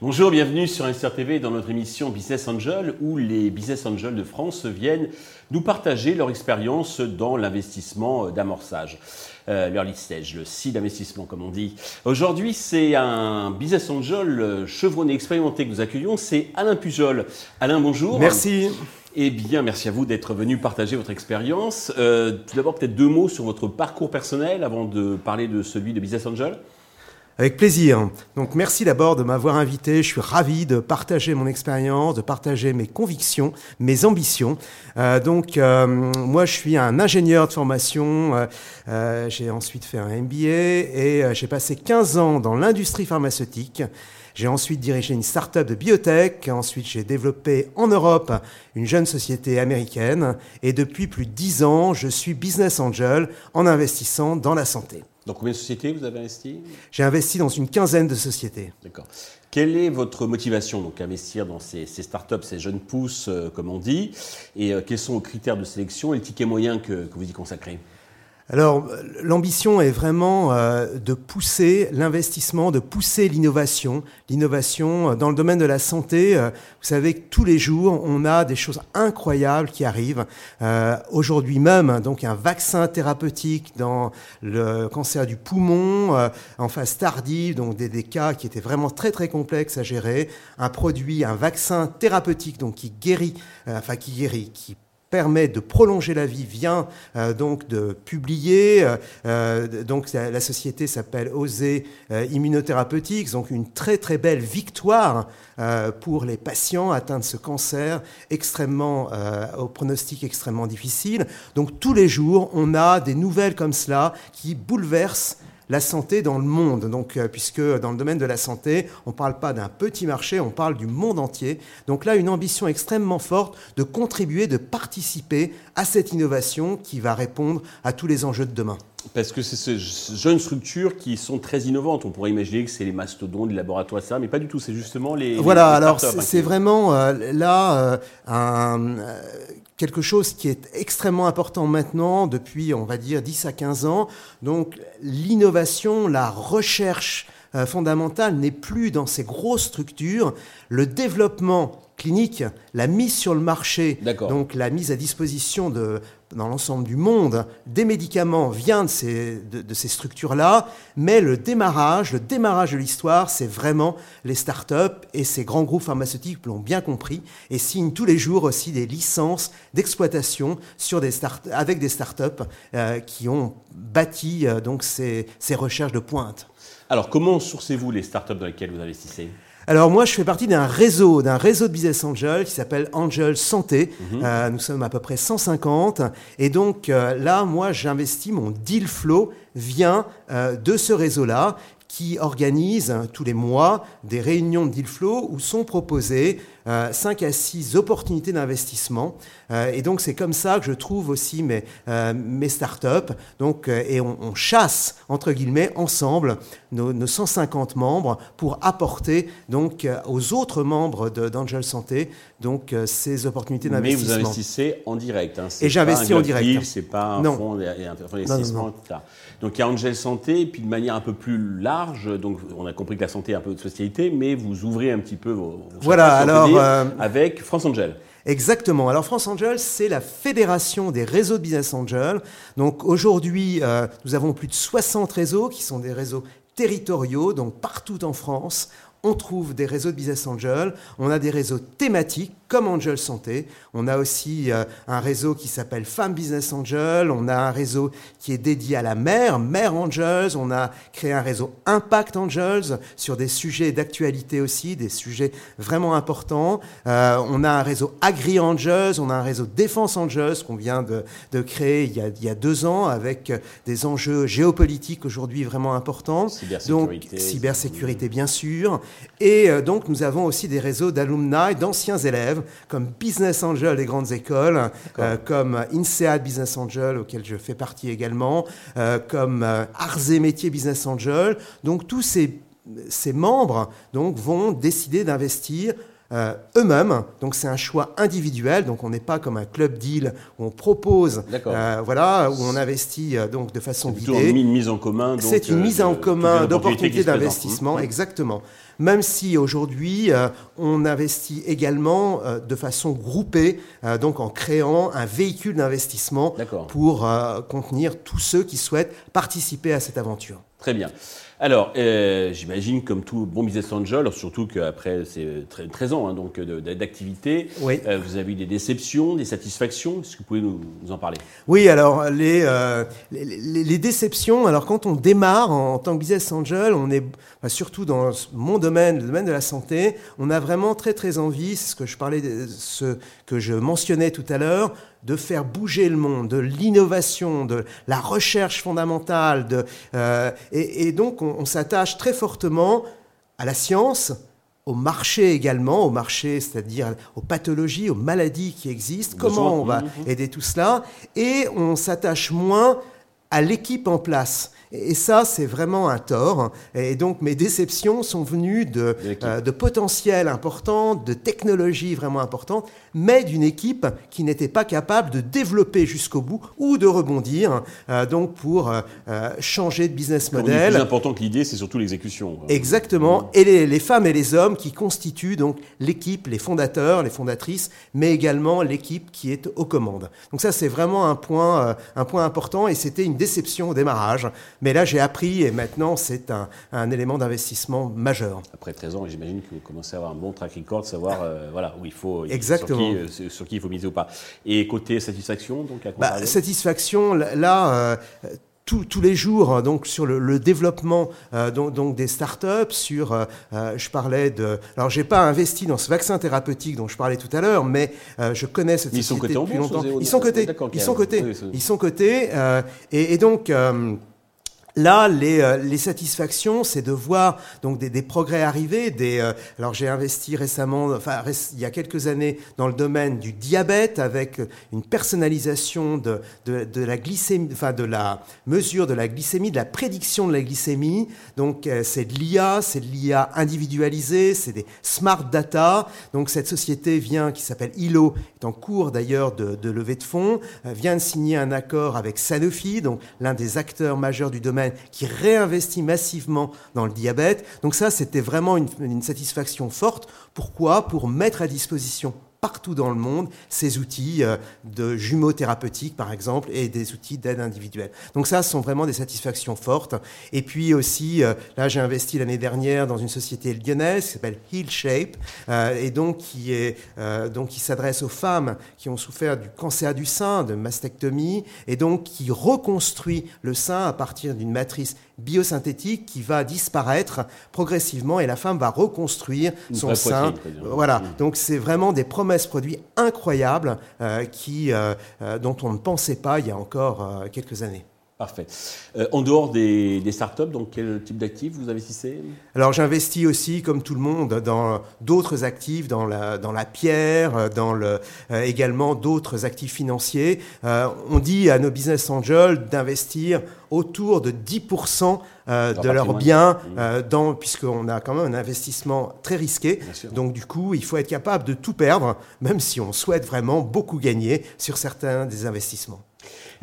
Bonjour, bienvenue sur Investir TV dans notre émission Business Angel où les Business Angels de France viennent nous partager leur expérience dans l'investissement d'amorçage. Euh, l'early le seed d'investissement comme on dit. Aujourd'hui, c'est un business angel euh, chevronné, expérimenté que nous accueillons, c'est Alain Pujol. Alain, bonjour. Merci. Eh bien, merci à vous d'être venu partager votre expérience. Euh, tout d'abord, peut-être deux mots sur votre parcours personnel avant de parler de celui de Business Angel. Avec plaisir. Donc merci d'abord de m'avoir invité. Je suis ravi de partager mon expérience, de partager mes convictions, mes ambitions. Euh, donc euh, moi je suis un ingénieur de formation. Euh, j'ai ensuite fait un MBA et j'ai passé 15 ans dans l'industrie pharmaceutique. J'ai ensuite dirigé une start-up de biotech. Ensuite, j'ai développé en Europe une jeune société américaine. Et depuis plus de 10 ans, je suis business angel en investissant dans la santé. Dans combien de sociétés vous avez investi? J'ai investi dans une quinzaine de sociétés. D'accord. Quelle est votre motivation donc investir dans ces, ces startups, ces jeunes pousses, euh, comme on dit? Et euh, quels sont vos critères de sélection et le ticket moyen que, que vous y consacrez? Alors, l'ambition est vraiment euh, de pousser l'investissement, de pousser l'innovation. L'innovation euh, dans le domaine de la santé, euh, vous savez que tous les jours, on a des choses incroyables qui arrivent. Aujourd'hui même, donc un vaccin thérapeutique dans le cancer du poumon, en phase tardive, donc des, des, cas qui étaient vraiment très très complexes à gérer. Un produit, un vaccin thérapeutique, donc qui guérit, enfin qui guérit, qui permet de prolonger la vie vient euh, donc de publier. Euh, euh, donc la, société s'appelle Oser Immunotherapeutics, donc une très très belle victoire pour les patients atteints de ce cancer extrêmement au pronostic extrêmement difficile. Donc tous les jours, on a des nouvelles comme cela qui bouleversent la santé dans le monde. Donc, euh, puisque dans le domaine de la santé, on ne parle pas d'un petit marché, on parle du monde entier. Donc là, une ambition extrêmement forte de contribuer, de participer à cette innovation qui va répondre à tous les enjeux de demain. Parce que c'est ces jeunes structures qui sont très innovantes. On pourrait imaginer que c'est les mastodontes, les laboratoires, ça, mais pas du tout. C'est justement les. Voilà, alors c'est vraiment euh, là euh, un, quelque chose qui est extrêmement important maintenant, depuis, on va dire, 10 à 15 ans. Donc, l'innovation, la recherche euh, fondamentale n'est plus dans ces grosses structures. Le développement clinique, la mise sur le marché, donc la mise à disposition de, dans l'ensemble du monde des médicaments vient de ces, de, ces structures-là, mais le démarrage, le démarrage de l'histoire, c'est vraiment les start-up et ces grands groupes pharmaceutiques l'ont bien compris et signent tous les jours aussi des licences d'exploitation sur des start avec des start-up euh, qui ont bâti euh, donc ces, ces recherches de pointe. Alors comment sourcez-vous les start-up dans lesquelles vous investissez? Alors moi, je fais partie d'un réseau, d'un réseau de business angels qui s'appelle Angel Santé. Mhm. Euh, nous sommes à peu près 150. Et donc euh, là, moi, j'investis, mon deal flow vient euh, de ce réseau-là qui organise tous les mois des réunions de deal flow où sont proposées 5 à 6 opportunités d'investissement. et donc c'est comme ça que je trouve aussi mes, mes startups. Donc, et on, on, chasse, entre guillemets, ensemble nos, 150 membres pour apporter donc euh, aux autres membres d'Angel Santé donc euh, ces opportunités d'investissement. Mais vous investissez en direct. Hein. Et j'investis en direct. C'est pas un fonds d'investissement. Donc il y a Angel Santé, puis de manière un peu plus large, donc on a compris que la santé est un peu de société, mais vous ouvrez un petit peu vos, voilà, alors, euh, avec France Angel. Exactement. Alors France Angel, c'est la fédération des réseaux de business angel. Donc aujourd'hui, nous avons plus de 60 réseaux qui sont des réseaux territoriaux, donc partout en France, on trouve des réseaux de business angels, on a des réseaux thématiques comme Angel Santé, on a aussi euh, un réseau qui s'appelle Femmes Business Angel, on a un réseau qui est dédié à la mère, Mère Angels, on a créé un réseau Impact Angels sur des sujets d'actualité aussi, des sujets vraiment importants. Euh, on a un réseau Agri Angels, on a un réseau Défense Angels qu'on vient de, de créer il y, a, il y, a, deux ans avec des enjeux géopolitiques aujourd'hui vraiment importants. Cybersécurité. Donc cybersécurité bien sûr. Et euh, donc, nous avons aussi des réseaux d'alumni, d'anciens élèves, comme Business Angel des grandes écoles, euh, comme INSEAD Business Angel, auquel je fais partie également, euh, comme Arts et Métiers Business Angel. Donc, tous ces, ces membres donc, vont décider d'investir euh, eux-mêmes. Donc c'est un choix individuel. Donc on n'est pas comme un club deal où on propose, euh, voilà, où on investit euh, donc de façon guidée. une mise en commun. C'est une mise en commun d'opportunités d'investissement, exactement. Même si aujourd'hui on investit également de façon groupée, donc en créant un véhicule d'investissement pour contenir tous ceux qui souhaitent participer à cette aventure. Très bien. Alors, euh, j'imagine, comme tout bon business angel, surtout qu'après ces 13 ans hein, donc d'activité, euh, vous avez eu des déceptions, des satisfactions? Est-ce que vous pouvez nous, en parler? Oui, alors euh, les, les, déceptions, alors quand on démarre en, tant que business angel, on est surtout dans mon domaine, le domaine de la santé, on a vraiment très très envie, ce que je parlais, ce que je mentionnais tout à l'heure, de faire bouger le monde, de l'innovation, de la recherche fondamentale. De, euh, et, donc, on, s'attache très fortement à la science, au marché également, au marché, c'est-à-dire aux pathologies, aux maladies qui existent, comment on va aider tout cela, et on s'attache moins à l'équipe en place. Et ça, c'est vraiment un tort. Et donc, mes déceptions sont venues de, euh, de potentiel important, de technologie vraiment importante, mais d'une équipe qui n'était pas capable de développer jusqu'au bout ou de rebondir, euh, donc pour euh, changer de business model. Le plus important que l'idée, c'est surtout l'exécution. Exactement. Et les, les, femmes et les hommes qui constituent donc l'équipe, les fondateurs, les fondatrices, mais également l'équipe qui est aux commandes. Donc ça, c'est vraiment un point, un point important et c'était une déception au démarrage. Mais là, j'ai appris et maintenant, c'est un, élément d'investissement majeur. Après 13 ans, j'imagine que vous commencez à avoir un bon track record, savoir euh, voilà, où il faut, Exactement. Sur, qui, il faut miser ou pas. Et côté satisfaction, donc à bah, Satisfaction, là, euh, tous les jours hein, donc sur le, développement euh, donc, donc, des startups, sur euh, euh, je parlais de alors j'ai pas investi dans ce vaccin thérapeutique dont je parlais tout à l'heure, mais je connais cette ils société sont depuis longtemps. Ils sont cotés, ils sont cotés, ils sont cotés, et, et, donc Là, les, euh, les satisfactions, c'est de voir donc des, progrès arriver. Euh, alors j'ai investi récemment, enfin il y a quelques années, dans le domaine du diabète avec une personnalisation de, la glycémie, enfin de la mesure de la glycémie, de la prédiction de la glycémie. Donc euh, c'est de l'IA, c'est de l'IA individualisée, c'est des smart data. Donc cette société vient, qui s'appelle ILO, est en cours d'ailleurs de, de levée de fonds, vient de signer un accord avec Sanofi, donc l'un des acteurs majeurs du domaine qui réinvestit massivement dans le diabète. Donc ça, c'était vraiment une, satisfaction forte. Pourquoi? Pour mettre à disposition partout dans le monde ces outils euh, de jumeaux thérapeutiques, par exemple, et des outils d'aide individuelle. Donc ça, ce sont vraiment des satisfactions fortes. Et puis aussi, euh, là, j'ai investi l'année dernière dans une société lyonnaise qui s'appelle Heal Shape, euh, et donc qui est donc qui s'adresse aux femmes qui ont souffert du cancer du sein, de mastectomie, et donc qui reconstruit le sein à partir d'une matrice biosynthétique qui va disparaître progressivement et la femme va reconstruire son sein. Voilà. Mmh. Donc c'est vraiment des promesses produits incroyables euh, qui, euh, euh, dont on ne pensait pas il y a encore quelques années. Parfait. en dehors des, des, startups, donc quel type d'actifs vous investissez? Alors j'investis aussi, comme tout le monde, dans d'autres actifs, dans la, dans la pierre, dans le, également d'autres actifs financiers. on dit à nos business angels d'investir autour de 10% euh, de leurs biens, euh, dans, puisqu'on a quand même un investissement très risqué. Donc du coup, il faut être capable de tout perdre, même si on souhaite vraiment beaucoup gagner sur certains des investissements.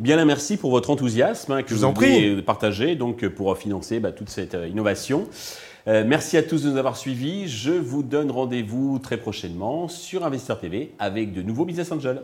Bien là, merci pour votre enthousiasme hein, que vous, avez partagé donc pour financer bah, toute cette euh, innovation. merci à tous de nous avoir suivis. Je vous donne rendez-vous très prochainement sur Investir TV avec de nouveaux Business Angels.